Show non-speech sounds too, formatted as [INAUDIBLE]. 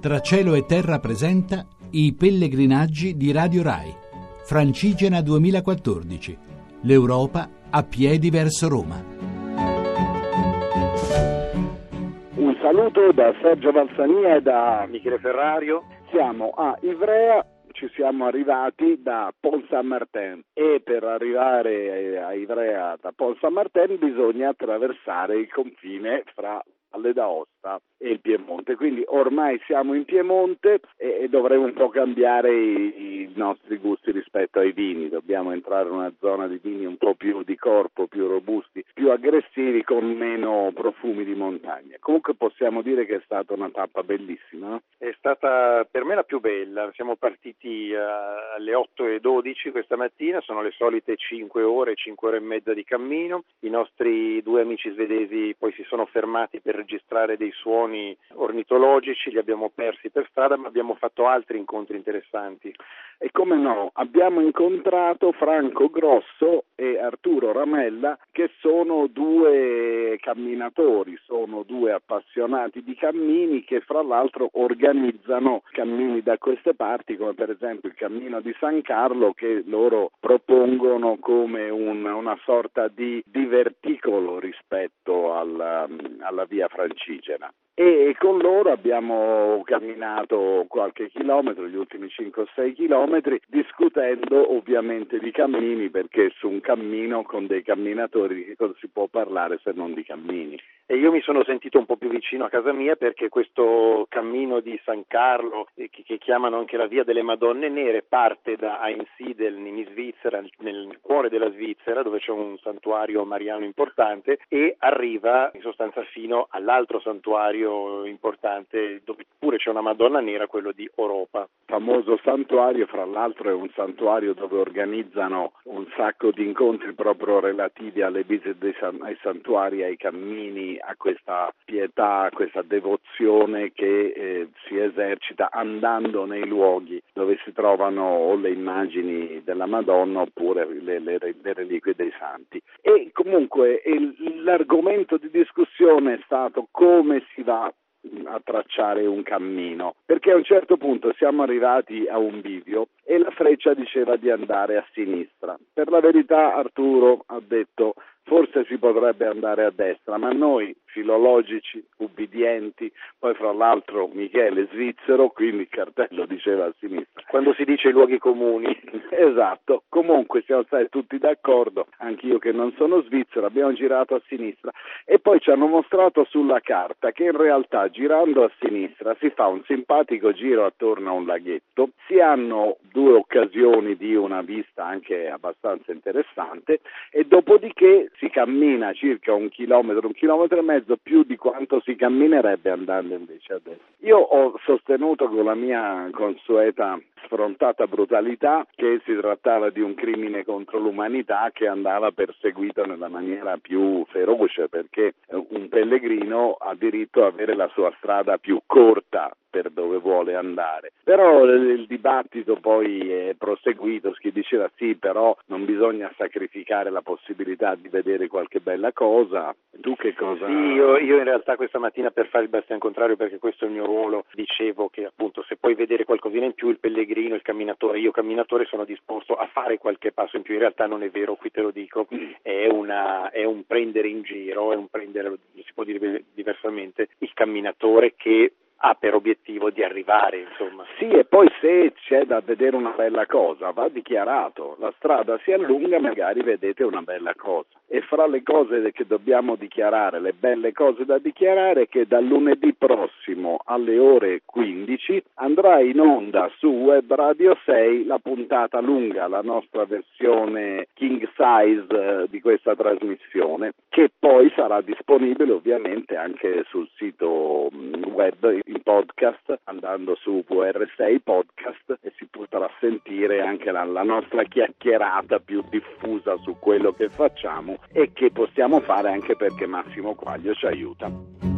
Tra cielo e terra presenta i pellegrinaggi di Radio Rai. Francigena 2014. L'Europa a piedi verso Roma. Un saluto da Sergio Valsania e da Michele Ferrario. Siamo a Ivrea, ci siamo arrivati da Pont Saint-Martin e per arrivare a Ivrea da Pont Saint-Martin bisogna attraversare il confine fra Valle d'Aosta e il Piemonte. Quindi ormai siamo in Piemonte e, e dovremo un po' cambiare i, i, nostri gusti rispetto ai vini. Dobbiamo entrare in una zona di vini un po' più di corpo, più robusti, più aggressivi, con meno profumi di montagna. Comunque possiamo dire che è stata una tappa bellissima. No? È stata per me la più bella. Siamo partiti uh, alle 8.12 questa mattina, sono le solite 5 ore, 5 ore e mezza di cammino. I nostri due amici svedesi poi si sono fermati per registrare dei suoni ornitologici, li abbiamo persi per strada, ma abbiamo fatto altri incontri interessanti. E come no, abbiamo incontrato Franco Grosso e Arturo Ramella, che sono due camminatori, sono due appassionati di cammini che fra l'altro organizzano cammini da queste parti, come per esempio il cammino di San Carlo, che loro propongono come un, una sorta di diverticolo rispetto alla, alla via francigena e con loro abbiamo camminato qualche chilometro, gli ultimi 5-6 chilometri, discutendo ovviamente di cammini perché su un cammino con dei camminatori di cosa si può parlare se non di cammini. E io mi sono sentito un po' più vicino a casa mia perché questo cammino di San Carlo, eh, che, chiamano anche la via delle Madonne Nere, parte da Einsiedel in Svizzera, nel cuore della Svizzera, dove c'è un santuario mariano importante, e arriva in sostanza fino all'altro santuario importante, dove pure c'è una Madonna Nera, quello di Europa. Famoso santuario, fra l'altro è un santuario dove organizzano un sacco di incontri proprio relativi alle visite ai santuari, ai cammini, a questa pietà, a questa devozione che eh, si esercita andando nei luoghi dove si trovano o le immagini della Madonna oppure le, le, le reliquie dei santi. E comunque il, l'argomento di discussione è stato come si va a tracciare un cammino, perché a un certo punto siamo arrivati a un bivio e la freccia diceva di andare a sinistra. Per la verità Arturo ha detto forse si potrebbe andare a destra, ma noi filologici, ubbidienti, poi fra l'altro Michele svizzero, quindi il cartello diceva a sinistra. Quando si dice i luoghi comuni. [LAUGHS] esatto, comunque siamo stati tutti d'accordo, anch'io che non sono svizzero, abbiamo girato a sinistra e poi ci hanno mostrato sulla carta che in realtà girando a sinistra si fa un simpatico giro attorno a un laghetto, si hanno due occasioni di una vista anche abbastanza interessante e dopodiché si cammina circa un chilometro, un chilometro e mezzo più di quanto si camminerebbe andando invece a destra. Io ho sostenuto con la mia consueta sfrontata brutalità che si trattava di un crimine contro l'umanità che andava perseguito nella maniera più feroce perché un pellegrino ha diritto ad avere la sua strada più corta per dove vuole andare. Però il dibattito poi è proseguito, chi diceva sì, però non bisogna sacrificare la possibilità di vedere qualche bella cosa. Tu che cosa? Sì, io, io in realtà questa mattina per fare il bastian contrario, perché questo è il mio ruolo, dicevo che appunto se puoi vedere qualcosina in più il pellegrino, il camminatore, io camminatore sono disposto a fare qualche passo in più, in realtà non è vero, qui te lo dico, è, una, è un prendere in giro, è un prendere, si può dire diversamente, il camminatore che ha per obiettivo di arrivare, insomma. Sì, e poi se c'è da vedere una bella cosa, va dichiarato. La strada si allunga, magari vedete una bella cosa. E fra le cose che dobbiamo dichiarare, le belle cose da dichiarare, è che dal lunedì prossimo alle ore 15 andrà in onda su Web Radio 6 la puntata lunga, la nostra versione king size eh, di questa trasmissione, che poi sarà disponibile ovviamente anche sul sito mm, web in podcast andando su VR6 podcast e si potrà sentire anche la, la nostra chiacchierata più diffusa su quello che facciamo e che possiamo fare anche perché Massimo Quaglio ci aiuta.